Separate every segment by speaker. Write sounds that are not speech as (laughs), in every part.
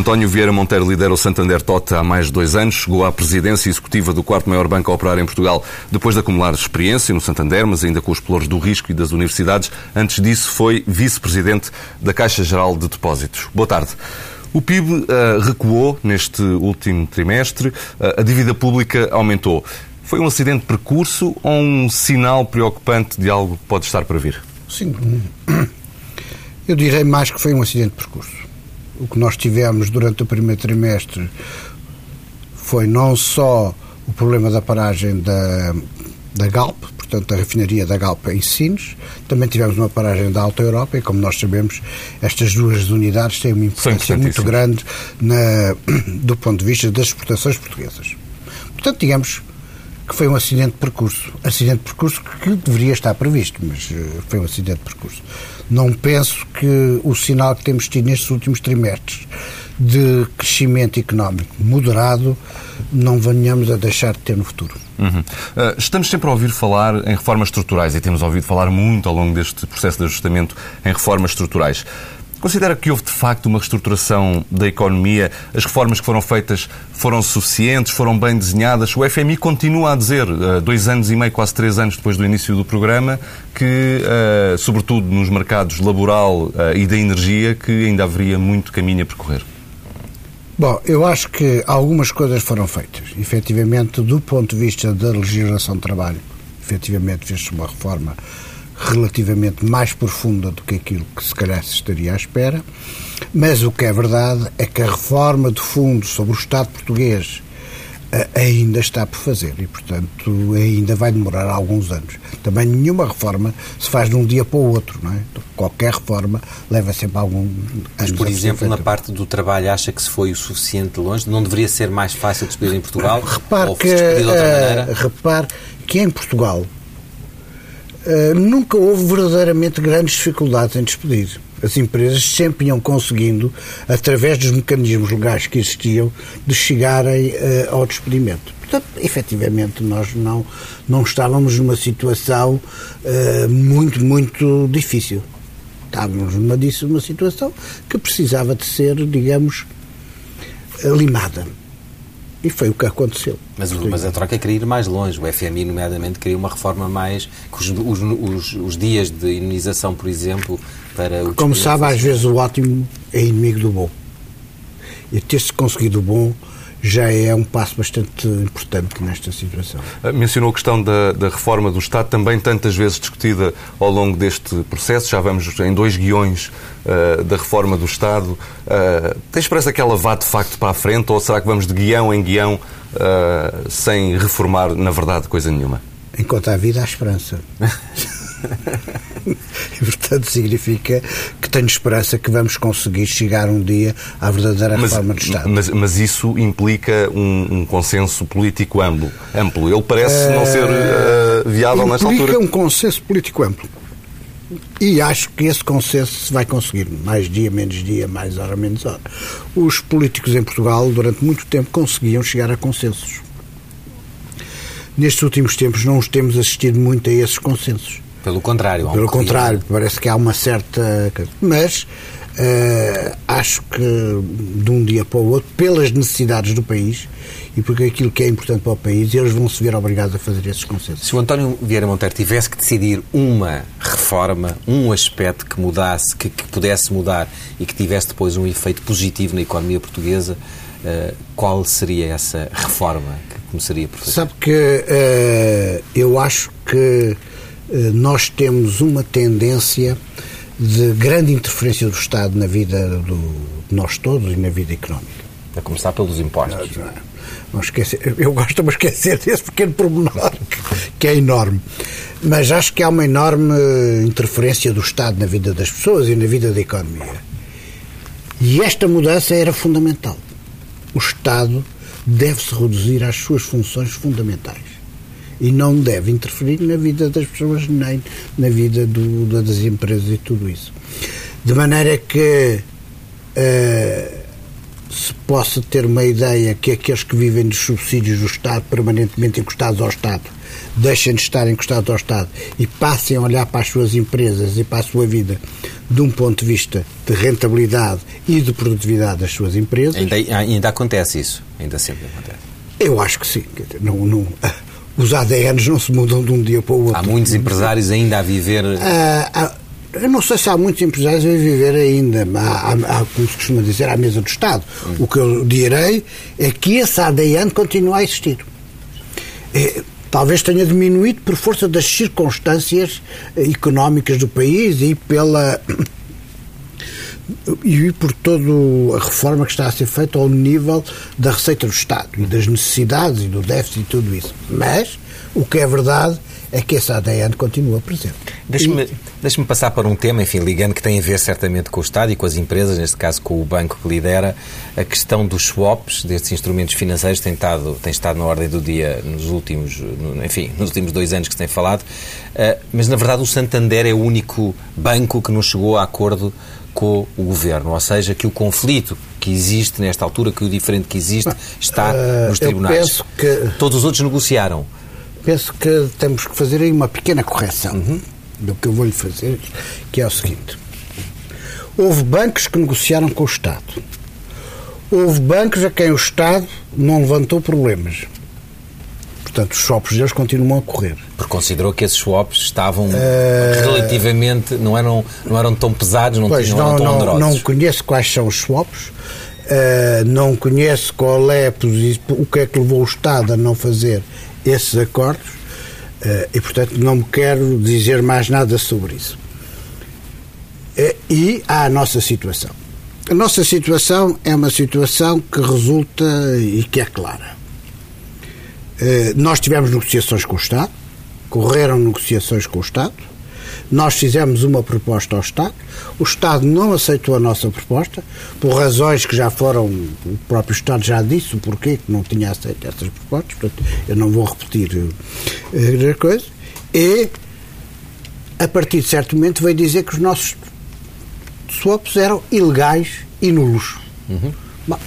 Speaker 1: António Vieira Monteiro lidera o Santander Tota há mais de dois anos. Chegou à presidência executiva do quarto maior banco a operar em Portugal depois de acumular experiência no Santander, mas ainda com os pelouros do risco e das universidades. Antes disso, foi vice-presidente da Caixa Geral de Depósitos. Boa tarde. O PIB uh, recuou neste último trimestre, uh, a dívida pública aumentou. Foi um acidente de percurso ou um sinal preocupante de algo que pode estar para vir?
Speaker 2: Sim, (clears throat) eu direi mais que foi um acidente de percurso o que nós tivemos durante o primeiro trimestre foi não só o problema da paragem da, da Galp, portanto, da refinaria da Galp em Sines, também tivemos uma paragem da Alta Europa e, como nós sabemos, estas duas unidades têm uma importância muito grande na, (clears throat) do ponto de vista das exportações portuguesas. Portanto, digamos que foi um acidente de percurso. Acidente de percurso que deveria estar previsto, mas eh, foi um acidente de percurso. Não penso que o sinal que temos tido nestes últimos trimestres de crescimento económico moderado não venhamos a deixar de ter no futuro.
Speaker 1: Uhum. Uh, estamos sempre a ouvir falar em reformas estruturais e temos ouvido falar muito ao longo deste processo de ajustamento em reformas estruturais. Considera que houve de facto uma reestruturação da economia? As reformas que foram feitas foram suficientes? Foram bem desenhadas? O FMI continua a dizer, eh, dois anos e meio, quase três anos depois do início do programa, que, eh, sobretudo nos mercados laboral eh, e da energia, que ainda haveria muito caminho a percorrer.
Speaker 2: Bom, eu acho que algumas coisas foram feitas. Efetivamente, do ponto de vista da legislação de trabalho, efetivamente fez-se uma reforma relativamente mais profunda do que aquilo que se calhar se estaria à espera, mas o que é verdade é que a reforma de fundo sobre o Estado português eh, ainda está por fazer e, portanto, ainda vai demorar alguns anos. Também nenhuma reforma se faz de um dia para o outro, não é? Qualquer reforma leva sempre algum.
Speaker 3: Mas, por exemplo, na parte do trabalho, acha que se foi o suficiente longe? Não deveria ser mais fácil despedir em Portugal?
Speaker 2: Repare que, de maneira? Repare que em Portugal eh, nunca houve verdadeiramente grandes dificuldades em despedir. As empresas sempre iam conseguindo, através dos mecanismos legais que existiam, de chegarem uh, ao despedimento. Portanto, efetivamente, nós não, não estávamos numa situação uh, muito, muito difícil. Estávamos numa, numa situação que precisava de ser, digamos, limada. E foi o que aconteceu.
Speaker 3: Mas, mas a Troika queria ir mais longe. O FMI, nomeadamente, queria uma reforma mais. Os, os, os, os dias de imunização, por exemplo, para o.
Speaker 2: Como sabe, às vezes o ótimo é inimigo do bom. E ter-se conseguido o bom já é um passo bastante importante nesta situação.
Speaker 1: Ah, mencionou a questão da, da, reforma do Estado, também tantas vezes discutida ao longo deste processo. Já vamos em dois guiões uh, da reforma do Estado. Uh, tem esperança que ela vá de facto para a frente ou será que vamos de guião em guião uh, sem reformar, na verdade, coisa nenhuma?
Speaker 2: Enquanto há vida, há esperança. (laughs) (laughs) e, portanto, significa que tenho esperança que vamos conseguir chegar um dia à verdadeira mas, reforma do Estado.
Speaker 1: Mas, mas isso implica um, um, consenso político amplo. amplo. Ele parece uh, não ser uh, viável nesta altura.
Speaker 2: Implica um consenso político amplo. E acho que esse consenso se vai conseguir. Mais dia, menos dia, mais hora, menos hora. Os políticos em Portugal, durante muito tempo, conseguiam chegar a consensos. Nestes últimos tempos, não os temos assistido muito a esses consensos.
Speaker 3: Pelo contrário.
Speaker 2: Pelo contrário, parece que há uma certa. Mas uh, acho que de um dia para o outro, pelas necessidades do país e porque aquilo que é importante para o país, eles vão se ver obrigados a fazer esses consensos.
Speaker 3: Se o António Vieira Monteiro tivesse que decidir uma reforma, um aspecto que mudasse, que, que pudesse mudar e que tivesse depois um efeito positivo na economia portuguesa, uh, qual seria essa reforma que começaria por fazer?
Speaker 2: Sabe que uh, eu acho que nós temos uma tendência de grande interferência do Estado na vida do, de nós todos e na vida económica.
Speaker 3: A começar pelos impostos.
Speaker 2: Não, não esquecer, eu gosto de me esquecer (laughs) desse pequeno pormenor, que é enorme. Mas acho que há uma enorme interferência do Estado na vida das pessoas e na vida da economia. E esta mudança era fundamental. O Estado deve-se reduzir às suas funções fundamentais e não deve interferir na vida das pessoas nem na vida do, das empresas e tudo isso. De maneira que uh, se possa ter uma ideia que aqueles que vivem dos subsídios do Estado permanentemente encostados ao Estado deixem de estar encostados ao Estado e passem a olhar para as suas empresas e para a sua vida de um ponto de vista de rentabilidade e de produtividade das suas empresas.
Speaker 3: Ainda, ainda acontece isso? Ainda sempre acontece?
Speaker 2: Eu acho que sim. Não, não, os ADNs não se mudam de um dia para o outro.
Speaker 3: Há muitos empresários ainda a viver.
Speaker 2: Ah, ah, eu não sei se há muitos empresários a viver ainda, há, há, como se costuma dizer, à mesa do Estado. Hum. O que eu direi é que esse ADN continua a existir. É, talvez tenha diminuído por força das circunstâncias económicas do país e pela e por toda a reforma que está a ser feita ao nível da receita do Estado e das necessidades e do déficit e tudo isso. Mas o que é verdade é que esse ADN continua presente.
Speaker 3: Deixe-me deixe passar para um tema, enfim, ligando que tem a ver certamente com o Estado e com as empresas, neste caso com o banco que lidera, a questão dos swaps, destes instrumentos financeiros, tem estado, tem estado na ordem do dia nos últimos, enfim, nos últimos dois anos que se tem falado, eh, mas na verdade o Santander é o único banco que não chegou a acordo com o governo, ou seja, que o conflito que existe nesta altura, que o diferente que existe, está uh, nos tribunais.
Speaker 2: Que,
Speaker 3: Todos os outros negociaram.
Speaker 2: Penso que temos que fazer aí uma pequena correção uhum. do que eu vou-lhe fazer, que é o seguinte. Houve bancos que negociaram com o Estado. Houve bancos a quem o Estado não levantou problemas. Portanto, os swaps deles continuam a correr.
Speaker 3: Porque considerou que esses swaps estavam uh... relativamente, não eram, não eram tão pesados, não,
Speaker 2: pois,
Speaker 3: tinham,
Speaker 2: não,
Speaker 3: tão
Speaker 2: não, não conheço quais são os swaps, uh, não conheço qual é o que é que levou o Estado a não fazer esses acordos uh, e, portanto, não me quero dizer mais nada sobre isso. e há a nossa situação. A nossa situação é uma situação que resulta e que é clara eh, nós tivemos negociações com o Estado, correram negociações com o Estado, nós fizemos uma proposta ao Estado, o Estado não aceitou a nossa proposta, por razões que já foram, o próprio Estado já disse o porquê que não tinha aceito essas propostas, portanto, eu não vou repetir eh, a coisa, e a partir de certo momento veio dizer que os nossos swaps eram ilegais e nulos.
Speaker 3: Uhum. Bom,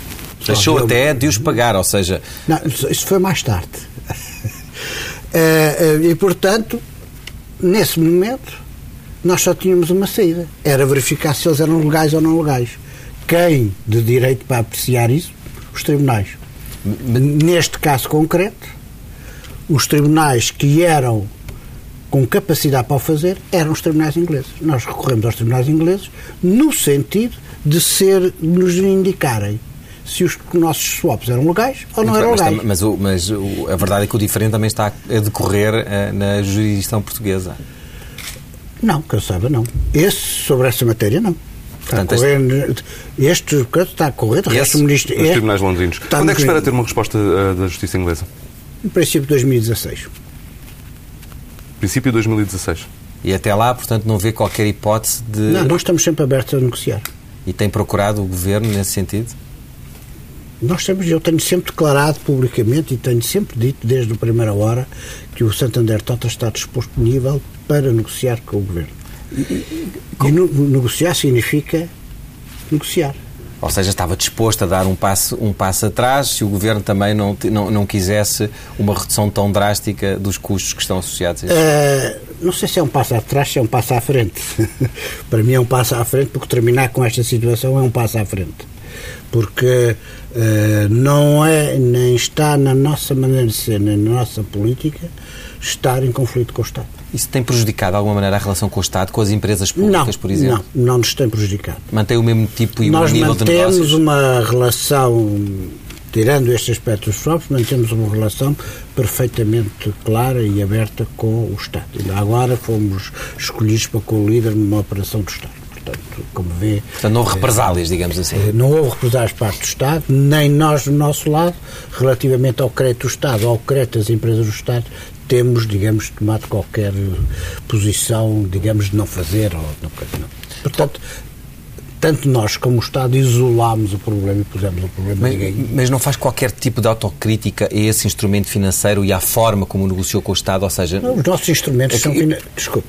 Speaker 3: Deixou até de os pagar, ou seja.
Speaker 2: Não, isso foi mais tarde. (laughs) Eh, eh, e, portanto, nesse momento, nós só tínhamos uma saída: era verificar se eles eram legais ou não legais. Quem de direito para apreciar isso? Os tribunais. Neste caso concreto, os tribunais que eram com capacidade para o fazer eram os tribunais ingleses. Nós recorremos aos tribunais ingleses no sentido de ser, nos indicarem se os nossos swaps eram legais ou não eram legais.
Speaker 3: Mas, o, mas o, a verdade é que o diferente também está a decorrer uh, na jurisdição portuguesa.
Speaker 2: Não, que eu saiba, não. Esse, sobre essa matéria, não. Está Portanto, a correr, este, este está a correr,
Speaker 1: de resto, ministro. Os tribunais londrinos. Quando é que espera ter uma resposta uh, da justiça inglesa?
Speaker 2: No princípio de 2016.
Speaker 1: Princípio de 2016.
Speaker 3: E até lá, portanto, não vê qualquer hipótese de.
Speaker 2: Não, nós estamos sempre abertos a negociar.
Speaker 3: E tem procurado o governo nesse sentido?
Speaker 2: Nós temos, eu tenho sempre declarado publicamente e tenho sempre dito desde a primeira hora que o Santander Tota está disponível para negociar com o Governo. E, no, negociar significa negociar.
Speaker 3: Ou seja, estava disposto a dar um passo, um passo atrás se o Governo também não, não, não quisesse uma redução tão drástica dos custos que estão associados a isso?
Speaker 2: Uh, não sei se é um passo atrás, se é um passo à frente. (laughs) Para mim é um passo à frente, porque terminar com esta situação é um passo à frente porque uh, não é nem está na nossa maneira de ser, nem na nossa política, estar em conflito com o Estado.
Speaker 3: Isso tem prejudicado de alguma maneira a relação com o Estado, com as empresas públicas,
Speaker 2: não,
Speaker 3: por exemplo?
Speaker 2: Não, não nos tem prejudicado.
Speaker 3: Mantém o mesmo tipo e o mesmo nível de negócios?
Speaker 2: Nós mantemos uma relação, tirando este aspecto dos próprios, mantemos uma relação perfeitamente clara e aberta com o Estado. Agora fomos escolhidos para co-líder numa operação do Estado. Portanto, como vê.
Speaker 3: Portanto, não houve represálias, digamos assim.
Speaker 2: Eh, Não houve represálias por parte do Estado, nem nós, do nosso lado, relativamente ao crédito do Estado, ao crédito das empresas do Estado, temos, digamos, tomado qualquer posição, digamos, de não fazer ou não. Portanto, tanto nós como o Estado isolámos o problema e pusemos o problema
Speaker 3: Mas,
Speaker 2: ninguém.
Speaker 3: mas não faz qualquer tipo de autocrítica a esse instrumento financeiro e à forma como negociou com o Estado? Ou seja,
Speaker 2: Não, os nossos instrumentos
Speaker 3: É que-
Speaker 2: são. Desculpe.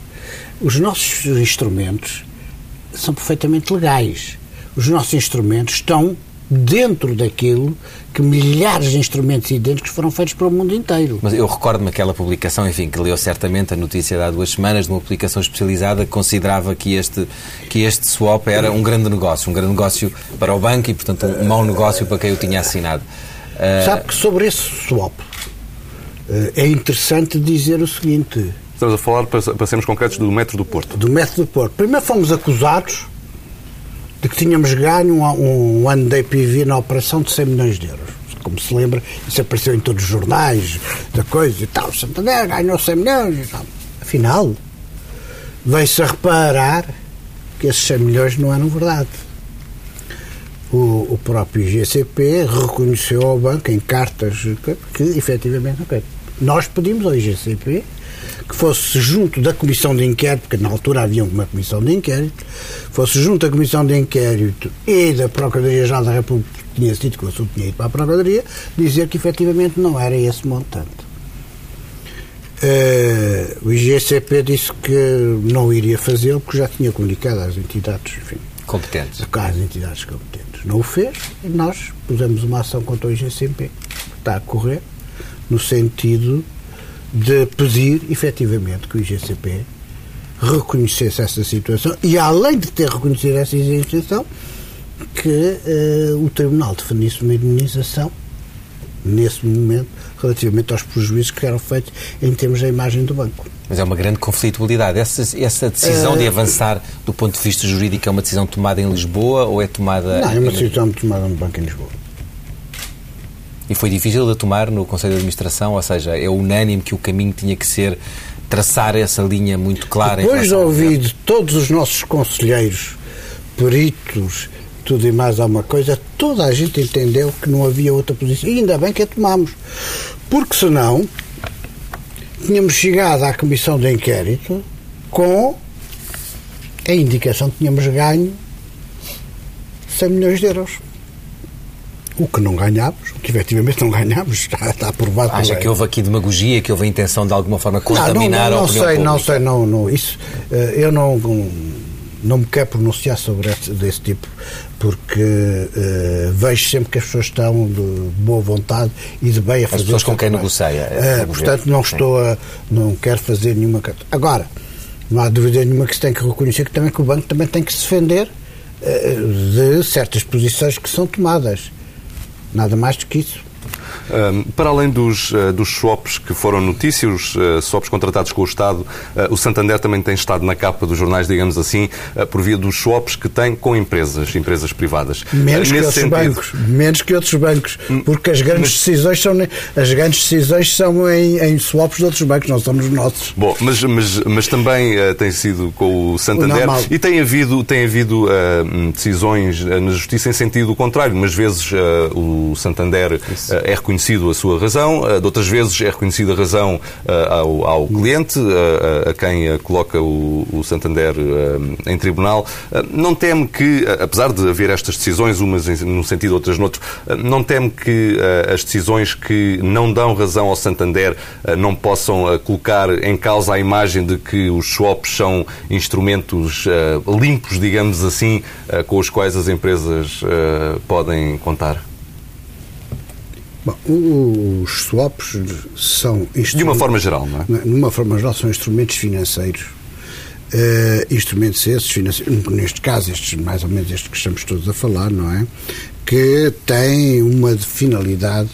Speaker 2: Os nossos instrumentos são perfeitamente legais. Os nossos instrumentos estão dentro daquilo que milhares de instrumentos idênticos foram feitos para o mundo inteiro.
Speaker 3: Mas eu recordo-me aquela publicação, enfim, que leu certamente a notícia de há duas semanas, de uma publicação especializada que considerava que este, que este swap era um grande negócio, um grande negócio para o banco e, portanto, um mau negócio para quem o tinha assinado. Ah,
Speaker 2: Sabe que sobre esse swap eh, é interessante dizer o seguinte:
Speaker 1: Estamos a falar, para, sermos concretos, do metro do Porto.
Speaker 2: do método Porto. Primeiro fomos acusados de que tínhamos ganho um, um ano de IPV na operação de 100 milhões de euros. Como se lembra, isso apareceu em todos os jornais, da coisa e tal. Santander ganhou 100 milhões e tal. Afinal, veio-se a reparar que esses 100 milhões não eram verdade. O, o próprio IGCP reconheceu ao banco em cartas que, que efetivamente ok. Nós pedimos ao IGCP que fosse junto da comissão de inquérito, porque na altura havia uma comissão de inquérito, fosse junto da comissão de inquérito e da Procuradoria-Geral da República, que tinha sido que o assunto tinha ido para a Procuradoria, dizer que efetivamente não era esse montante. Eh, o IGCP disse que não iria fazê-lo porque já tinha comunicado às entidades, enfim,
Speaker 3: competentes.
Speaker 2: às entidades competentes. Não o fez e nós pusemos uma ação contra o IGCP, que está a correr, no sentido de pedir, efetivamente, que o IGCP reconhecesse essa situação e, além de ter reconhecido essa situação, que eh, o Tribunal definisse uma indemnização, nesse momento, relativamente aos prejuízos que eram feitos em termos da imagem do banco.
Speaker 3: Mas é uma grande conflitualidade. Essa, essa decisão
Speaker 2: Eh,
Speaker 3: de avançar do ponto de vista jurídico é uma decisão tomada em Lisboa ou é tomada.
Speaker 2: Não, é uma decisão tomada no Banco em Lisboa.
Speaker 3: E foi difícil de tomar no Conselho de Administração, ou seja, é unânime que o caminho tinha que ser traçar essa linha muito clara. em
Speaker 2: Depois de ouvir de todos os nossos conselheiros, peritos, tudo e mais alguma coisa, toda a gente entendeu que não havia outra posição. E ainda bem que a tomámos. Porque senão tínhamos chegado à comissão de inquérito com a indicação que tínhamos ganho 100 milhões de euros. O que não ganhámos, o que efetivamente não ganhámos, está, está aprovado
Speaker 3: Acha que houve aqui demagogia, que houve a intenção de alguma forma contaminar
Speaker 2: não, não,
Speaker 3: a
Speaker 2: não
Speaker 3: opinião
Speaker 2: sei, não
Speaker 3: pública?
Speaker 2: sei, não, não, isso, eh, eu não, não, não me quero pronunciar sobre esse, desse tipo, porque eh, vejo sempre que as pessoas estão de boa vontade e de bem a fazer.
Speaker 3: pessoas
Speaker 2: o
Speaker 3: com quem negocia,
Speaker 2: Eh,
Speaker 3: é o
Speaker 2: portanto, não
Speaker 3: sim.
Speaker 2: estou a, não quero fazer nenhuma. Agora, não há dúvida nenhuma que se tem que reconhecer que também que o banco também tem que se defender eh, de certas posições que são tomadas. Nada mais do que isso.
Speaker 1: Um, para além dos, uh, dos swaps que foram notícia, os uh, swaps contratados com o Estado, uh, o Santander também tem estado na capa dos jornais, digamos assim, uh, por via dos swaps que tem com empresas, empresas privadas.
Speaker 2: Menos
Speaker 1: Uh,
Speaker 2: que outros
Speaker 1: sentido-
Speaker 2: bancos. Menos que outros bancos. Porque as grandes decisões são, as grandes decisões são em, em swaps de outros bancos, não são nos nossos.
Speaker 1: Bom, mas, mas, mas também uh, tem sido com o Santander
Speaker 2: normal.
Speaker 1: e tem havido, tem havido uh, decisões uh, na Justiça em sentido contrário. Umas vezes uh, o Santander uh, é reconhecido a sua razão, uh, de outras vezes é reconhecida a razão uh, ao, ao cliente, uh, a quem coloca o, o Santander em tribunal. Não teme que, apesar de haver estas decisões, umas num sentido, outras noutro, não teme que as decisões que não dão razão ao Santander não possam colocar em causa a imagem de que os swaps são instrumentos limpos, digamos assim, com os quais as empresas podem contar?
Speaker 2: Bom, os swaps são
Speaker 1: De uma forma geral, não é?
Speaker 2: De uma forma geral, são instrumentos financeiros. eh, instrumentos esses, financeiros, neste caso, estes, mais ou menos estes que estamos todos a falar, não é? Que têm uma finalidade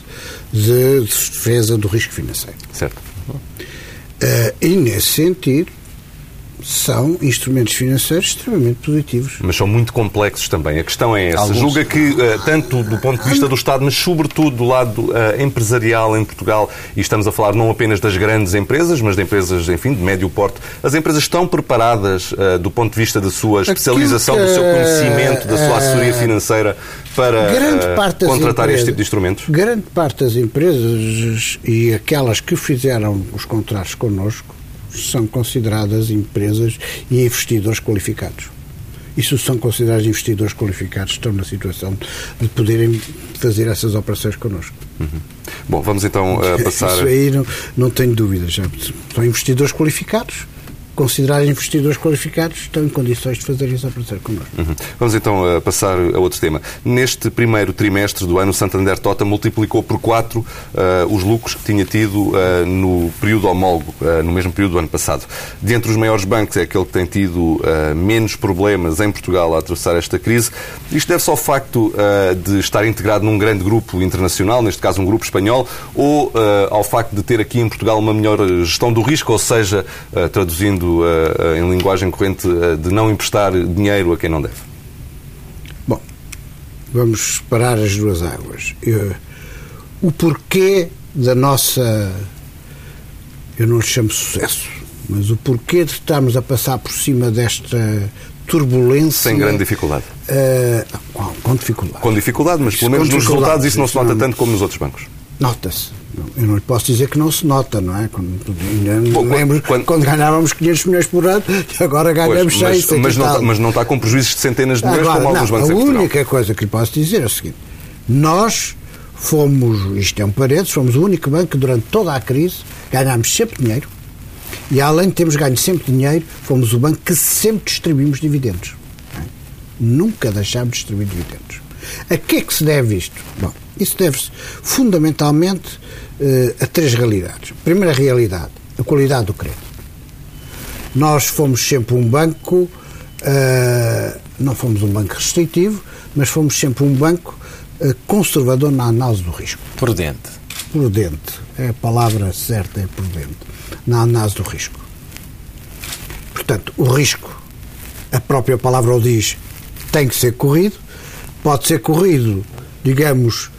Speaker 2: de defesa do risco financeiro.
Speaker 1: Certo.
Speaker 2: Eh, e nesse sentido, são instrumentos financeiros extremamente positivos.
Speaker 1: Mas são muito complexos também. A questão é essa.
Speaker 3: Alguns.
Speaker 1: Julga que, eh, tanto do ponto de vista do Estado, mas sobretudo do lado eh, empresarial em Portugal, e estamos a falar não apenas das grandes empresas, mas de empresas, enfim, de médio porte, as empresas estão preparadas eh, do ponto de vista da sua especialização, do seu conhecimento, da sua assessoria financeira para
Speaker 2: Grande parte das
Speaker 1: contratar este
Speaker 2: empresas-
Speaker 1: tipo de instrumentos?
Speaker 2: Grande parte das empresas e aquelas que fizeram os contratos connosco são consideradas empresas e investidores qualificados. E se são considerados investidores qualificados, estão na situação de poderem fazer essas operações connosco.
Speaker 1: Bom, vamos então eh, (laughs) passar.
Speaker 2: Isso aí não, não tenho dúvidas. São investidores qualificados, considerados investidores qualificados, estão em condições de fazer essa operação connosco.
Speaker 1: Uhum. Vamos então uh, passar a outro tema. Neste primeiro trimestre do ano, o Santander Tota multiplicou por 4 os lucros que tinha tido uh, no período homólogo, uh, no mesmo período do ano passado. De entre os maiores bancos, é aquele que tem tido uh, menos problemas em Portugal a atravessar esta crise. Isto deve-se ao facto uh, de estar integrado num grande grupo internacional, neste caso um grupo espanhol, ou uh, ao facto de ter aqui em Portugal uma melhor gestão do risco, ou seja, uh, traduzindo uh, em linguagem corrente, uh, de não emprestar dinheiro a quem não deve?
Speaker 2: Bom, vamos separar as duas águas. Eu- o porquê da nossa. Eu não lhe chamo sucesso, mas o porquê de estarmos a passar por cima desta turbulência.
Speaker 1: Sem grande dificuldade.
Speaker 2: eh, com, com dificuldade.
Speaker 1: Com dificuldade, mas pelo menos nos resultados isso não se nota tanto como nos outros bancos.
Speaker 2: Nota-se. Eu não lhe posso dizer que não se nota, não é? Quando,
Speaker 1: quando-
Speaker 2: lembro
Speaker 1: quando-
Speaker 2: quando, ganhávamos 500 milhões por ano e (laughs) agora ganhamos
Speaker 1: Pois,
Speaker 2: 6,
Speaker 1: mas, mas, não, está- mas não está com prejuízos de centenas de milhões
Speaker 2: Agora,
Speaker 1: como alguns
Speaker 2: não,
Speaker 1: bancos
Speaker 2: a única coisa que lhe posso dizer é o seguinte: nós fomos, isto é um parênteses, fomos o único banco que durante toda a crise ganhámos sempre dinheiro e além de termos ganho sempre dinheiro, fomos o banco que sempre distribuímos dividendos. é? Nunca deixámos de distribuir dividendos. A que é que se deve isto? Bom, isso deve-se fundamentalmente eh, a três realidades. Primeira realidade, a qualidade do crédito. Nós fomos sempre um banco, eh, não fomos um banco restritivo, mas fomos sempre um banco eh, conservador na análise do risco.
Speaker 3: Prudente.
Speaker 2: Prudente, é a palavra certa, é prudente, na análise do risco. Portanto, o risco, a própria palavra o diz, tem que ser corrido, pode ser corrido, digamos,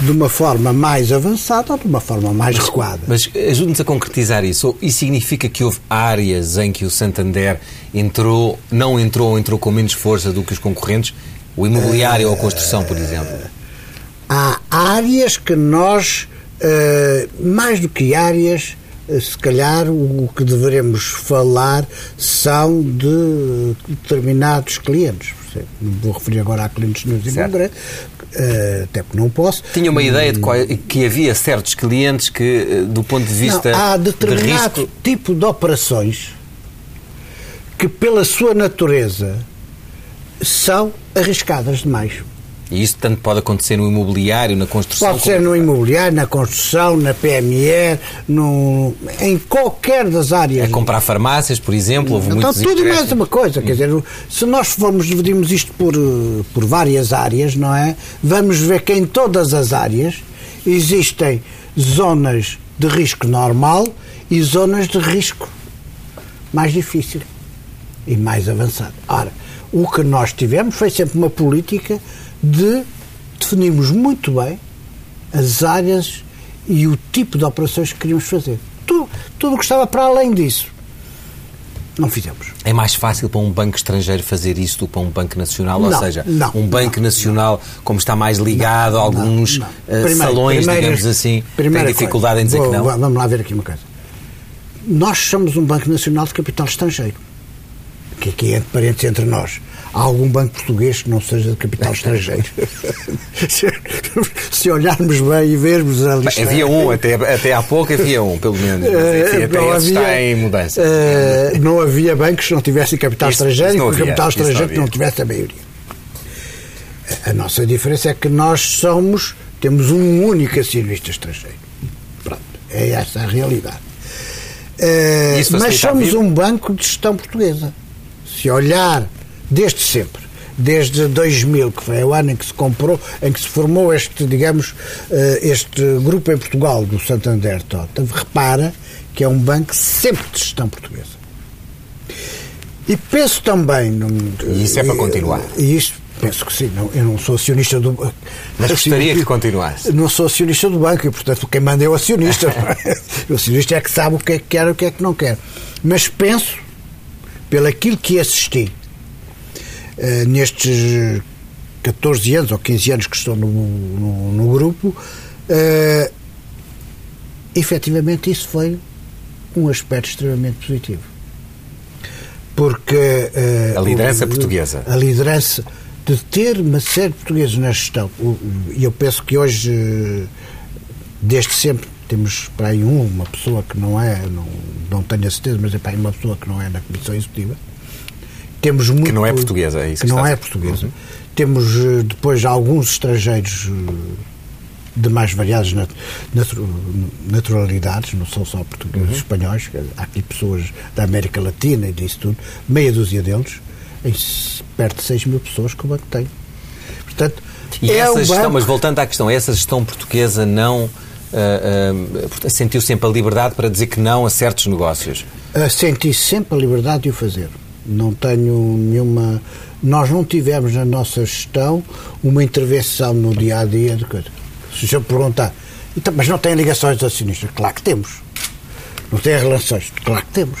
Speaker 2: de uma forma mais avançada ou de uma forma mais recuada.
Speaker 3: Mas ajude-nos a concretizar isso. Isso significa que houve áreas em que o Santander entrou, não entrou ou entrou com menos força do que os concorrentes? O imobiliário ou a construção, por exemplo?
Speaker 2: há áreas que nós, eh, mais do que áreas, eh, se calhar o que devemos falar são de determinados clientes. Não vou referir agora a clientes
Speaker 3: Certo.
Speaker 2: concreto, eh, até porque não posso.
Speaker 3: Tinha uma ideia de qual- que havia certos clientes que, eh, do ponto de vista
Speaker 2: Não, há
Speaker 3: de
Speaker 2: determinado
Speaker 3: risco,
Speaker 2: tipo de operações que, pela sua natureza, são arriscadas demais.
Speaker 3: E isso tanto pode acontecer no imobiliário, na construção.
Speaker 2: Pode ser
Speaker 3: como-
Speaker 2: no imobiliário, na construção, na PME, no, em qualquer das áreas.
Speaker 3: É comprar farmácias, por exemplo, houve
Speaker 2: Então,
Speaker 3: muitos
Speaker 2: tudo mais uma coisa. Quer dizer, se nós formos dividirmos isto por, eh, por várias áreas, não é? Vamos ver que em todas as áreas existem zonas de risco normal e zonas de risco mais difícil e mais avançado. Ora, o que nós tivemos foi sempre uma política de definirmos muito bem as áreas e o tipo de operações que queríamos fazer. Tudo, tudo o que estava para além disso, não fizemos.
Speaker 3: É mais fácil para um banco estrangeiro fazer isso do que para um banco nacional? Ou
Speaker 2: Não,
Speaker 3: seja,
Speaker 2: não,
Speaker 3: um banco
Speaker 2: não,
Speaker 3: nacional, como está mais ligado a alguns eh,
Speaker 2: Primeiro-
Speaker 3: salões,
Speaker 2: primeiro-
Speaker 3: digamos assim, tem dificuldade
Speaker 2: coisa.
Speaker 3: em dizer
Speaker 2: Vou-
Speaker 3: que não?
Speaker 2: Vamos lá ver aqui uma coisa. Nós somos um Banco Nacional de Capital Estrangeiro. Que aqui é entre parênteses entre nós. Há algum banco português que não seja de capital estrangeiro? (laughs) se, se olharmos bem e vermos a lista...
Speaker 3: Havia um, até, até há pouco havia um, pelo menos. Mas, enfim,
Speaker 2: Eh,
Speaker 3: até
Speaker 2: não
Speaker 3: esse está em mudança.
Speaker 2: eh, não havia bancos que não tivessem capital
Speaker 3: Isso-
Speaker 2: estrangeiro
Speaker 3: isso
Speaker 2: e
Speaker 3: havia,
Speaker 2: capital
Speaker 3: isso não
Speaker 2: estrangeiro que não
Speaker 3: havia.
Speaker 2: tivesse a maioria. A nossa diferença é que nós somos, temos um único acionista estrangeiro. Pronto, é essa a realidade.
Speaker 3: Isso
Speaker 2: mas somos um banco de gestão portuguesa. Se olhar desde sempre, desde 2000, que foi o ano em que se comprou, em que se formou este, digamos, eh, este grupo em Portugal do Santander Tota, repara que é um banco sempre de gestão portuguesa. E penso também.
Speaker 3: e isso é para continuar.
Speaker 2: E isso penso que sim. Não, eu não sou acionista do banco.
Speaker 3: Mas gostaria que continuasse.
Speaker 2: Não sou acionista do banco e, portanto, quem manda é o acionista. (laughs) o acionista é que sabe o que é que quer e o que é que não quer. Mas penso, pelo aquilo que assisti uh, nestes 14 anos ou 15 anos que estou no, no, no grupo, uh, efetivamente isso foi um aspecto extremamente positivo. Porque. Uh,
Speaker 3: a liderança o, portuguesa.
Speaker 2: A liderança de ter uma série de portugueses na gestão. E eu penso que hoje, desde sempre, temos para aí um, uma pessoa que não é, não, não tenho a certeza, mas é para aí uma pessoa que não é na Comissão Executiva. Temos muito,
Speaker 3: que não é portuguesa, é isso
Speaker 2: que, que não é portuguesa. Uhum. Temos eh, depois alguns estrangeiros eh, de mais variadas naturalidades, não são só portugueses, uhum. espanhóis, há aqui pessoas da América Latina e disso tudo, meia dúzia deles, em perto de 6 mil pessoas que o banco tem. Portanto,
Speaker 3: e é essa gestão, banco... mas voltando à questão, essa gestão portuguesa não uh, uh, sentiu sempre a liberdade para dizer que não a certos negócios?
Speaker 2: Uh, senti sempre a liberdade de o fazer. Não tenho nenhuma. Nós não tivemos na nossa gestão uma intervenção no dia a dia. Se o senhor perguntar, então, mas não tem ligações de acionistas? Claro que temos. Não tem relações? Claro que temos.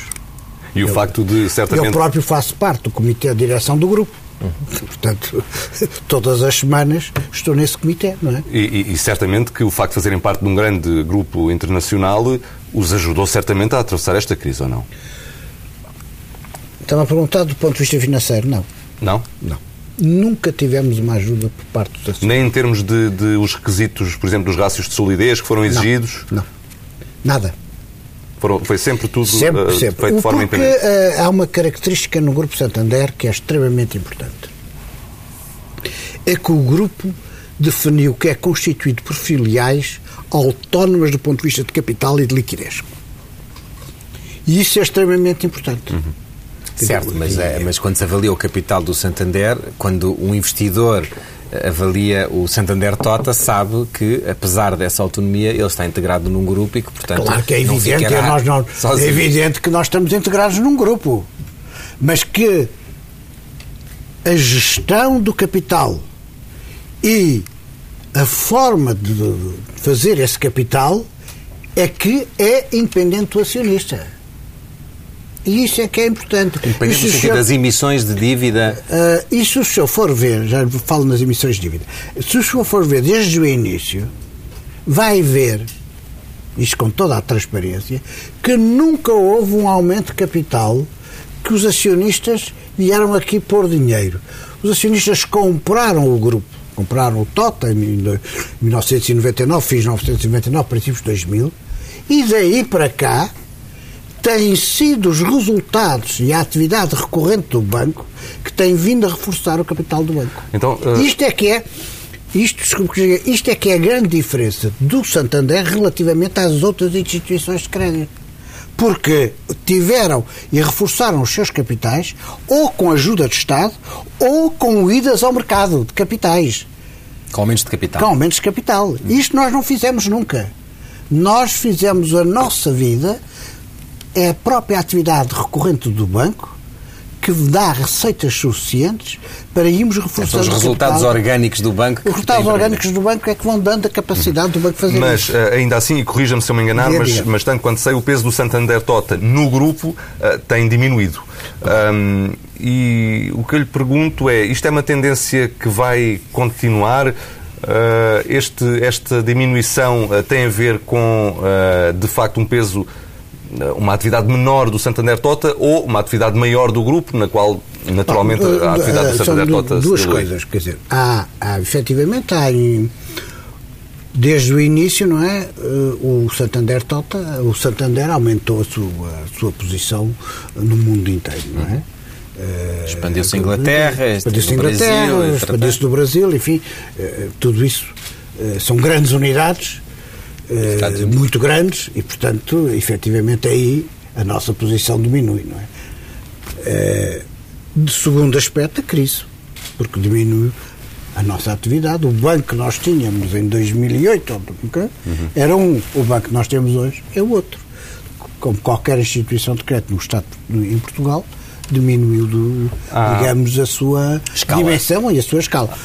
Speaker 1: E o eu, facto de, certamente...
Speaker 2: Eu próprio faço parte do comitê de direção do grupo. Uhum. Portanto, (laughs) todas as semanas estou nesse comitê, não é?
Speaker 1: E, e, e, certamente que o facto de fazerem parte de um grande grupo internacional os ajudou certamente a atravessar esta crise, ou não?
Speaker 2: Estava a perguntar do ponto de vista financeiro, não.
Speaker 1: Não?
Speaker 2: Não. Nunca tivemos uma ajuda por parte dos
Speaker 1: acionistas. Nem em termos de, de, os requisitos, por exemplo, dos rácios de solidez que foram exigidos?
Speaker 2: Não. não. Nada.
Speaker 1: Foram, foi sempre tudo
Speaker 2: sempre,
Speaker 1: uh,
Speaker 2: sempre.
Speaker 1: feito de forma
Speaker 2: Porque,
Speaker 1: independente?
Speaker 2: Uh, há uma característica no Grupo Santander que é extremamente importante. É que o grupo definiu que é constituído por filiais autónomas do ponto de vista de capital e de liquidez. E isso é extremamente importante. Uhum.
Speaker 3: Certo, mas, é, mas quando se avalia o capital do Santander, quando um investidor avalia o Santander Tota, sabe que, apesar dessa autonomia, ele está integrado num grupo e que, portanto.
Speaker 2: Claro que é evidente, é, nós não, é evidente que nós estamos integrados num grupo. Mas que a gestão do capital e a forma de fazer esse capital é que é independente do acionista. E isso é que é importante.
Speaker 3: Independente do sentido das emissões de dívida.
Speaker 2: Uh, e se o senhor for ver, já falo nas emissões de dívida, se o senhor for ver desde o início, vai ver, isto com toda a transparência, que nunca houve um aumento de capital que os acionistas vieram aqui pôr dinheiro. Os acionistas compraram o grupo, compraram o TOTA em 1999, fins de 1999, princípios de 2000, e daí para cá têm sido os resultados e a atividade recorrente do banco que tem vindo a reforçar o capital do banco. Então, uh... Isto é que é isto, desculpe, isto é que é a grande diferença do Santander relativamente às outras instituições de crédito. Porque tiveram e reforçaram os seus capitais ou com ajuda do Estado ou com idas ao mercado de capitais.
Speaker 3: Com aumentos de capital.
Speaker 2: Com aumentos de capital. Isto nós não fizemos nunca. Nós fizemos a nossa vida é a própria atividade recorrente do banco que dá receitas suficientes para irmos reforçando
Speaker 3: São os resultados capital. orgânicos do banco.
Speaker 2: Os resultados orgânicos do banco é que vão dando a capacidade do banco fazer
Speaker 1: mas,
Speaker 2: isso.
Speaker 1: Mas, eh, ainda assim, e corrija-me se eu me enganar, mas, mas tanto quanto sei, o peso do Santander Tota no grupo uh, tem diminuído. Um, e o que eu lhe pergunto é, isto é uma tendência que vai continuar? Uh, este, esta diminuição uh, tem a ver com, de facto, um peso uma atividade menor do Santander Tota ou uma atividade maior do grupo, na qual naturalmente a atividade do Santander Tota
Speaker 2: duas coisas, quer dizer, há, há efetivamente há desde o início, não é? O Santander Tota, o Santander aumentou a sua, a sua posição no mundo inteiro, não é? Uhum.
Speaker 3: Expandiu-se a Inglaterra,
Speaker 2: expandiu-se Inglaterra, expandiu-se do Brasil, enfim, tudo isso são grandes unidades uh, muito grandes e, portanto, efetivamente aí a nossa posição diminui, não é? Uh, de segundo aspecto, a crise, porque diminui a nossa atividade. O banco que nós tínhamos em 2008 uhum. era um, o banco que nós temos hoje é o outro. Como qualquer instituição de crédito no Estado, em Portugal, diminuiu, do,
Speaker 1: Ah.
Speaker 2: digamos, a sua
Speaker 3: Escala.
Speaker 2: dimensão e a sua escala.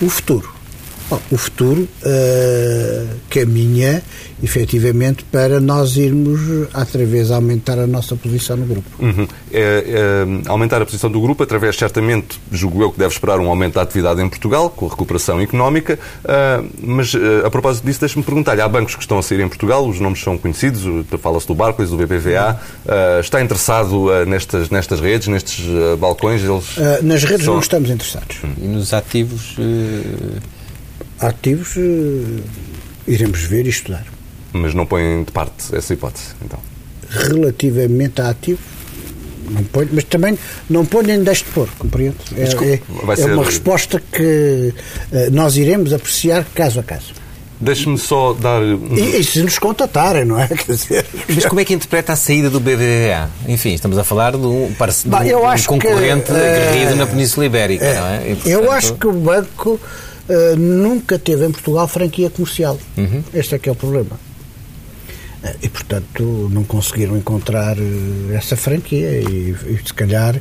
Speaker 2: O futuro. Bom, o futuro eh, caminha efetivamente para nós irmos outra vez aumentar a nossa posição no grupo.
Speaker 1: Uhum. É, é, aumentar a posição do grupo através, certamente, julgo eu que deve esperar um aumento da atividade em Portugal, com a recuperação económica. ah, mas, ah, a propósito disso, deixe-me perguntar-lhe: há bancos que estão a sair em Portugal, os nomes são conhecidos, o- fala-se do Barclays, do BBVA. está interessado nestas, nestas redes, nestes balcões? Eles
Speaker 2: nas redes
Speaker 1: são-
Speaker 2: não estamos interessados.
Speaker 3: E nos ativos. Eh,
Speaker 2: Ativos eh, iremos ver e estudar.
Speaker 1: Mas não põem de parte essa hipótese, então.
Speaker 2: Relativamente a ativos, não ponho, mas também não ponho nem deixo de pôr, compreende? É,
Speaker 1: Desculpe,
Speaker 2: é- é
Speaker 1: ser-
Speaker 2: uma resposta que eh, nós iremos apreciar caso a caso.
Speaker 1: Deixe-me só dar. um-
Speaker 2: E, e se nos contatarem, não é? (laughs) Quer dizer,
Speaker 3: Mas como é que interpreta a saída do BBVA? Enfim, estamos a falar de um, parce- de
Speaker 2: Bah,
Speaker 3: um-
Speaker 2: eu
Speaker 3: de um
Speaker 2: acho que,
Speaker 3: concorrente
Speaker 2: eh,
Speaker 3: aguerrido na Península Ibérica,
Speaker 2: É,
Speaker 3: não é? E,
Speaker 2: Eu
Speaker 3: portanto,
Speaker 2: acho que o banco eh, nunca teve em Portugal franquia comercial.
Speaker 3: Uhum.
Speaker 2: Este é que é o problema. Eh, E, portanto, não conseguiram encontrar eh, essa franquia e, e se calhar,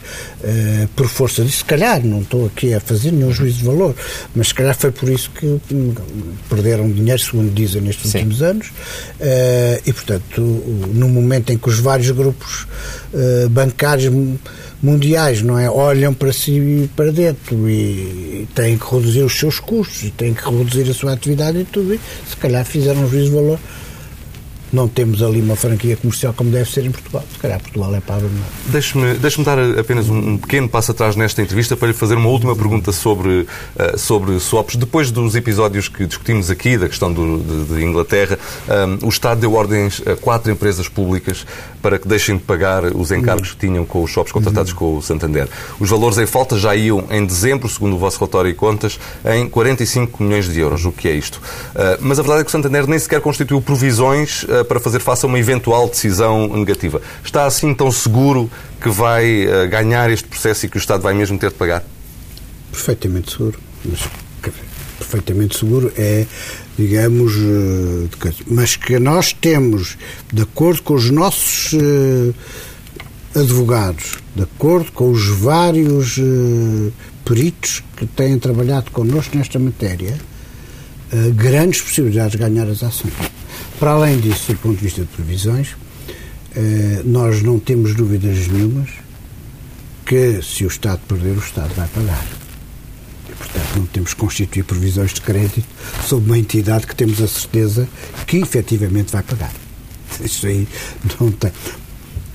Speaker 2: por força disso, se calhar, não estou aqui a fazer nenhum juízo de valor, mas se calhar foi por isso que hum, perderam dinheiro, segundo dizem, nestes
Speaker 3: Sim.
Speaker 2: últimos anos. E, portanto, no momento em que os vários grupos bancários mu- mundiais não é, olham para si e para dentro e têm que reduzir os seus custos e têm que reduzir a sua atividade e tudo isso, se calhar fizeram um juízo de valor. Não temos ali uma franquia comercial como deve ser em Portugal. Se calhar Portugal é para abandonar.
Speaker 1: Deixe-me deixe dar apenas um pequeno passo atrás nesta entrevista para lhe fazer uma última pergunta sobre, eh, sobre swaps. Depois dos episódios que discutimos aqui, da questão do- de, de Inglaterra, um, o Estado deu ordens a quatro empresas públicas para que deixem de pagar os encargos que tinham com os swaps contratados com o Santander. Os valores em falta já iam, em dezembro, segundo o vosso relatório e contas, em 45 milhões de euros. O que é isto? Uh, mas a verdade é que o Santander nem sequer constituiu provisões uh, para fazer face a uma eventual decisão negativa. Está assim tão seguro que vai uh, ganhar este processo e que o Estado vai mesmo ter de pagar?
Speaker 2: Perfeitamente seguro. Mas, perfeitamente seguro é, digamos, eh, mas que nós temos, de acordo com os nossos eh, advogados, de acordo com os vários eh, peritos que têm trabalhado connosco nesta matéria, eh, grandes possibilidades de ganhar as ações. Para além disso, do ponto de vista de previsões, eh, nós não temos dúvidas nenhumas que se o Estado perder, o Estado vai pagar. E, portanto, não temos que constituir previsões de crédito sobre uma entidade que temos a certeza que efetivamente vai pagar. Isso aí não tem.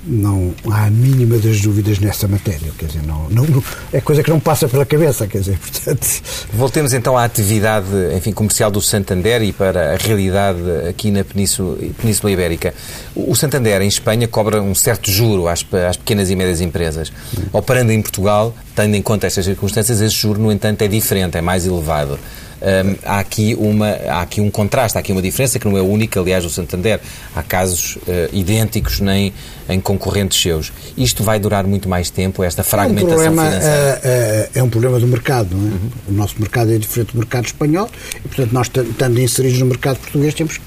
Speaker 2: Não há a mínima das dúvidas nessa matéria. Quer dizer, não, não, é coisa que não passa pela cabeça. Quer dizer, (laughs) portanto.
Speaker 3: Voltemos então à atividade enfim, comercial do Santander e para a realidade aqui na Península, Península Ibérica. O Santander, em Espanha, cobra um certo juro às, às pequenas e médias empresas. Operando em Portugal, tendo em conta estas circunstâncias, esse juro, no entanto, é diferente, é mais elevado. Hum, há, aqui uma, há aqui um contraste, há aqui uma diferença que não é única, aliás, do Santander. Há casos eh, idênticos nem em concorrentes seus. Isto vai durar muito mais tempo, esta
Speaker 2: É um
Speaker 3: fragmentação
Speaker 2: problema,
Speaker 3: financeira?
Speaker 2: é, é- é um problema do mercado. Não é? O nosso mercado é diferente do mercado espanhol e, portanto, nós, estando inseridos no mercado português, temos que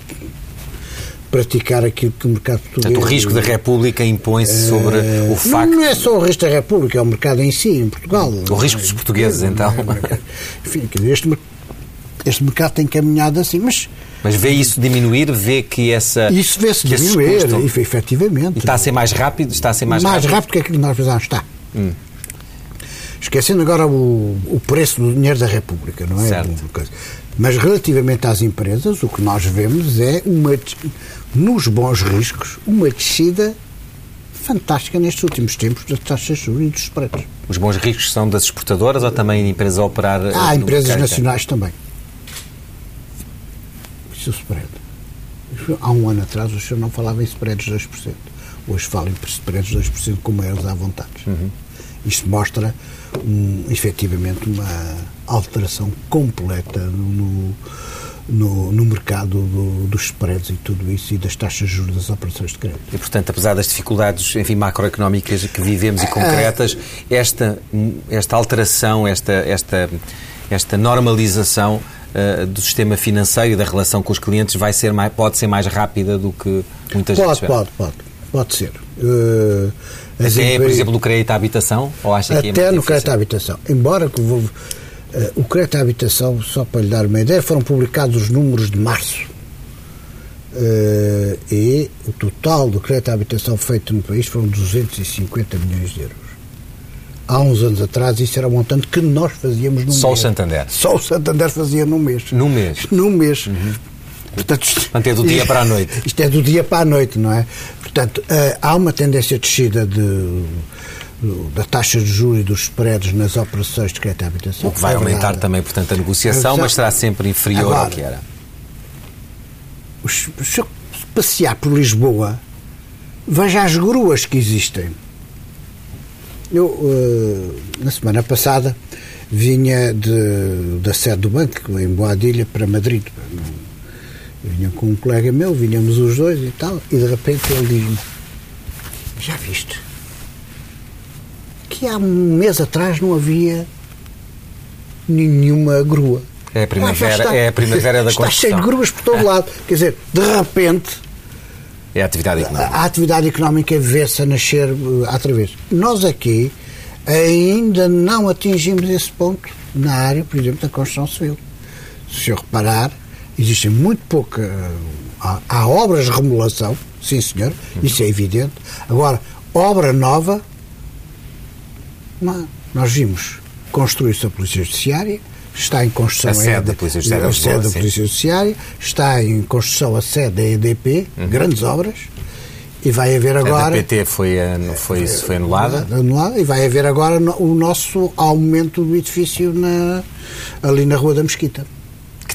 Speaker 2: praticar aquilo que o mercado português.
Speaker 3: Portanto, o risco da República impõe-se sobre o
Speaker 2: Não,
Speaker 3: facto.
Speaker 2: não é só o risco da República, é o mercado em si, em Portugal.
Speaker 3: O risco dos portugueses, então.
Speaker 2: Enfim, quer dizer, este, mer- este mercado tem caminhado assim, mas
Speaker 3: Mas vê isso diminuir, vê que essa.
Speaker 2: isso vê-se diminuir, efe- efetivamente.
Speaker 3: E está a ser mais rápido? Está a ser mais,
Speaker 2: mais,
Speaker 3: rápido?
Speaker 2: rápido que aquilo que nós pensávamos. Está. Esquecendo agora o, o preço do dinheiro da República, não é?
Speaker 3: Certo.
Speaker 2: Mas relativamente às empresas, o que nós vemos é, uma, nos bons riscos, uma descida fantástica nestes últimos tempos das taxas de juros e dos spreads.
Speaker 3: Os bons riscos são das exportadoras ou também de empresas a operar. eh,
Speaker 2: Há empresas
Speaker 3: mercado?
Speaker 2: nacionais também. É o spread. Há um ano atrás o senhor não falava em spreads de 2%. Hoje fala em spreads de 2% com maiores à vontade. Isto mostra, um, efetivamente, uma alteração completa no, no, no mercado do- dos spreads e tudo isso e das taxas de juros das operações de crédito.
Speaker 3: E, portanto, apesar das dificuldades enfim, macroeconómicas que vivemos e concretas, esta, esta alteração, esta, esta, esta normalização eh, do sistema financeiro e da relação com os clientes vai ser mais, pode ser mais rápida do que muitas
Speaker 2: Pode,
Speaker 3: vezes.
Speaker 2: pode, pode. Pode ser. Eh,
Speaker 3: As Até, por exemplo, no crédito à habitação? Ou acha
Speaker 2: que é Até no crédito à habitação. Embora que o, uh, o crédito à habitação, só para lhe dar uma ideia, foram publicados os números de março. Uh, e o total do crédito à habitação feito no país foram 250 milhões de euros. Há uns anos atrás isso era um montante que nós fazíamos no
Speaker 3: Só
Speaker 2: mês.
Speaker 3: Só o Santander?
Speaker 2: Só o Santander fazia no mês.
Speaker 3: No mês?
Speaker 2: No mês. Uhum.
Speaker 3: Portanto, Portanto, é do dia para a noite.
Speaker 2: Isto é do dia para a noite, não é? Portanto, uh, há uma tendência de descida de, da taxa de juros e dos spreads nas operações de crédito à habitação.
Speaker 3: O que vai é aumentar verdade. também, portanto, a negociação, mas será sempre inferior Agora, ao que era.
Speaker 2: Se eu passear por Lisboa, veja as gruas que existem. Eu, uh, na semana passada, vinha de, da sede do banco, em Boadilha, para Madrid. Vinha com um colega meu, vinhamos os dois e tal, e de repente ele diz-me: Já viste? Que há um mês atrás não havia nenhuma grua.
Speaker 3: É a primavera, está, é a primavera da
Speaker 2: está
Speaker 3: construção.
Speaker 2: Está cheio de gruas por todo lado. Quer dizer, de repente.
Speaker 3: É a atividade económica.
Speaker 2: A, a atividade económica vê-se a nascer uh, outra vez. Nós aqui ainda não atingimos esse ponto na área, por exemplo, da construção civil. Se eu reparar, Existem muito pouca. Há, há obras de remodelação, sim senhor, isso é evidente. Agora, obra nova, não, nós vimos construir-se a Polícia Judiciária, está em construção
Speaker 3: a sede da Polícia Judiciária,
Speaker 2: a sede da Polícia Judiciária está em construção a sede da EDP, uhum. grandes obras, e vai haver agora.
Speaker 3: A PT foi, foi, foi anulada?
Speaker 2: Anulada, e vai haver agora o nosso aumento do edifício na, ali na Rua da Mesquita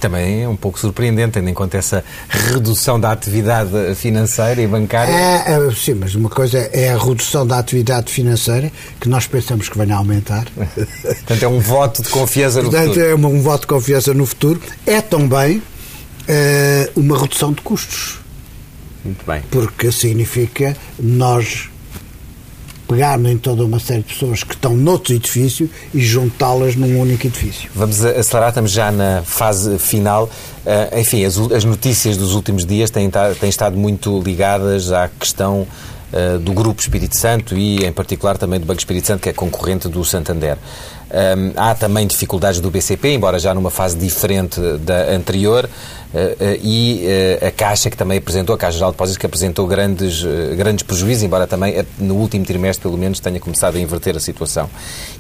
Speaker 3: que também é um pouco surpreendente, tendo em conta essa redução da atividade financeira e bancária.
Speaker 2: É, é, sim, mas uma coisa é a redução da atividade financeira, que nós pensamos que venha a aumentar. (laughs)
Speaker 3: Portanto, é um voto de confiança no
Speaker 2: Portanto,
Speaker 3: futuro.
Speaker 2: é um voto de confiança no futuro. É também é, uma redução de custos.
Speaker 3: Muito bem.
Speaker 2: Porque significa nós pegar em toda uma série de pessoas que estão noutro edifício e juntá-las num único edifício.
Speaker 3: Vamos acelerar, estamos já na fase final. Uh, enfim, as, as, notícias dos últimos dias têm, têm estado muito ligadas à questão uh, do Grupo Espírito Santo e, em particular, também do Banco Espírito Santo, que é concorrente do Santander. Um, há também dificuldades do BCP, embora já numa fase diferente da anterior, uh, uh, e uh, a Caixa, que também apresentou, a Caixa Geral de Depósitos, que apresentou grandes, grandes prejuízos, embora também no último trimestre, pelo menos, tenha começado a inverter a situação.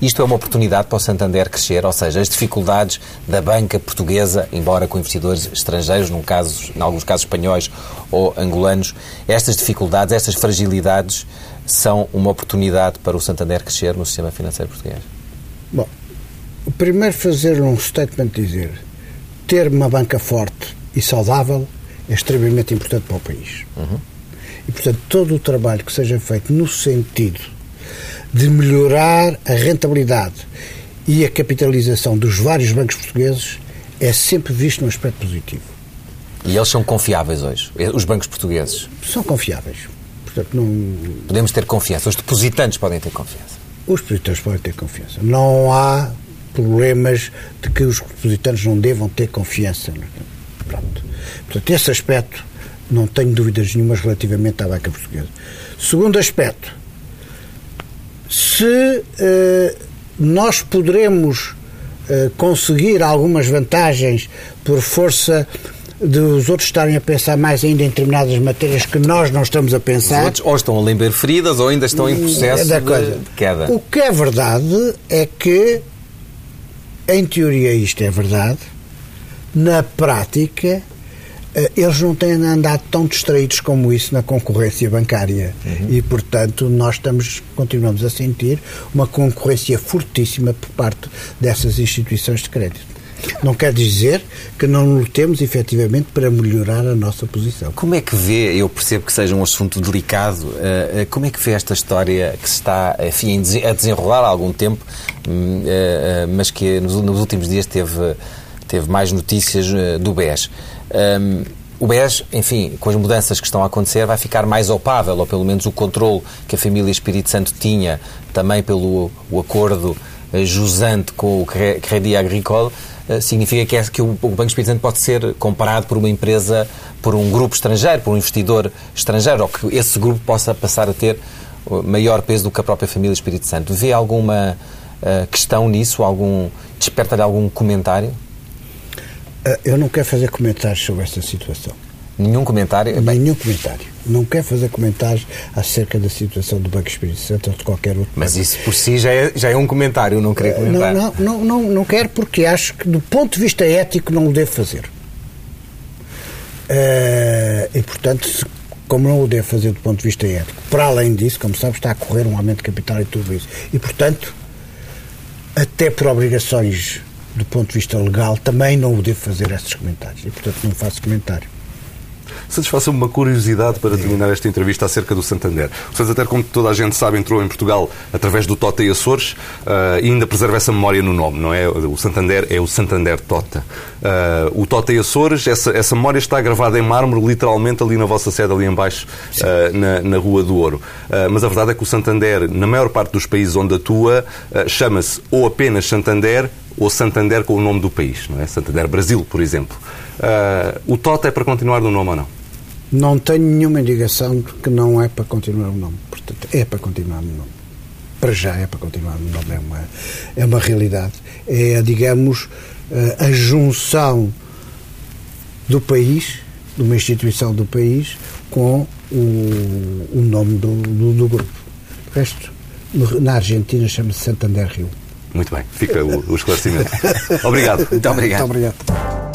Speaker 3: Isto é uma oportunidade para o Santander crescer, ou seja, as dificuldades da banca portuguesa, embora com investidores estrangeiros, num caso, em alguns casos espanhóis ou angolanos, estas dificuldades, estas fragilidades são uma oportunidade para o Santander crescer no sistema financeiro português.
Speaker 2: Bom, o primeiro fazer um statement dizer ter uma banca forte e saudável é extremamente importante para o país. Uhum. E, portanto, todo o trabalho que seja feito no sentido de melhorar a rentabilidade e a capitalização dos vários bancos portugueses é sempre visto num aspecto positivo.
Speaker 3: E eles são confiáveis hoje, os bancos portugueses?
Speaker 2: São confiáveis. Portanto, não...
Speaker 3: Podemos ter confiança, os depositantes podem ter confiança
Speaker 2: os depositores podem ter confiança. Não há problemas de que os depositantes não devam ter confiança. Pronto. Portanto, esse aspecto não tenho dúvidas nenhumas relativamente à banca portuguesa. Segundo aspecto, se eh, nós poderemos eh, conseguir algumas vantagens por força de os outros estarem a pensar mais ainda em determinadas matérias que nós não estamos a pensar. Os
Speaker 3: outros ou estão a lembrar feridas ou ainda estão em processo de, de queda.
Speaker 2: O que é verdade é que, em teoria, isto é verdade, na prática, eh, eles não têm andado tão distraídos como isso na concorrência bancária uhum. e, portanto, nós estamos, continuamos a sentir uma concorrência fortíssima por parte dessas instituições de crédito. Não quer dizer que não lutemos efetivamente para melhorar a nossa posição.
Speaker 3: Como é que vê, eu percebo que seja um assunto delicado, eh, eh, como é que vê esta história que se está enfim, a desenrolar há algum tempo, eh, mas que nos últimos dias teve, teve mais notícias do BES? Hum, o BES, enfim, com as mudanças que estão a acontecer, vai ficar mais opável, ou pelo menos o controle que a família Espírito Santo tinha, também pelo o acordo jusante com o Crédit Agricole, significa que, é, que o, Banco Espírito Santo pode ser comparado por uma empresa, por um grupo estrangeiro, por um investidor estrangeiro, ou que esse grupo possa passar a ter maior peso do que a própria família Espírito Santo. Vê alguma uh, questão nisso? Algum, Desperta-lhe algum comentário?
Speaker 2: Eu não quero fazer comentários sobre esta situação.
Speaker 3: Nenhum comentário?
Speaker 2: Nenhum comentário. Não quero fazer comentários acerca da situação do Banco Espírito Santo ou de qualquer outro.
Speaker 3: Mas isso por si já é, já é um comentário, não queria comentar.
Speaker 2: Não, não, não, não, não quero porque acho que do ponto de vista ético não o devo fazer. Uh, e portanto, como não o devo fazer do ponto de vista ético, para além disso, como sabe, está a correr um aumento de capital e tudo isso. E portanto, até por obrigações do ponto de vista legal, também não o devo fazer esses comentários. E portanto não faço comentário.
Speaker 1: Satisfaça-me uma curiosidade para terminar esta entrevista acerca do Santander. O Santander, como toda a gente sabe, entrou em Portugal através do Tota e Açores uh, e ainda preserva essa memória no nome, não é? O Santander é o Santander Tota. Uh, o Tota e Açores, essa, essa memória está gravada em mármore, literalmente ali na vossa sede, ali embaixo, uh, na, na Rua do Ouro. mas a verdade é que o Santander, na maior parte dos países onde atua, chama-se ou apenas Santander ou Santander com o nome do país, não é? Santander Brasil, por exemplo. o Tota é para continuar no nome ou não?
Speaker 2: Não tenho nenhuma indicação de que não é para continuar o nome. Portanto, é para continuar no nome. Para já é para continuar no nome. É uma, é uma realidade. É, digamos, eh, a junção do país, de uma instituição do país, com o, o nome do, do, do grupo. O resto, na Argentina, chama-se Santander Rio.
Speaker 1: Muito bem, fica o, o esclarecimento. (laughs) obrigado.
Speaker 3: Muito obrigado.
Speaker 2: Muito obrigado.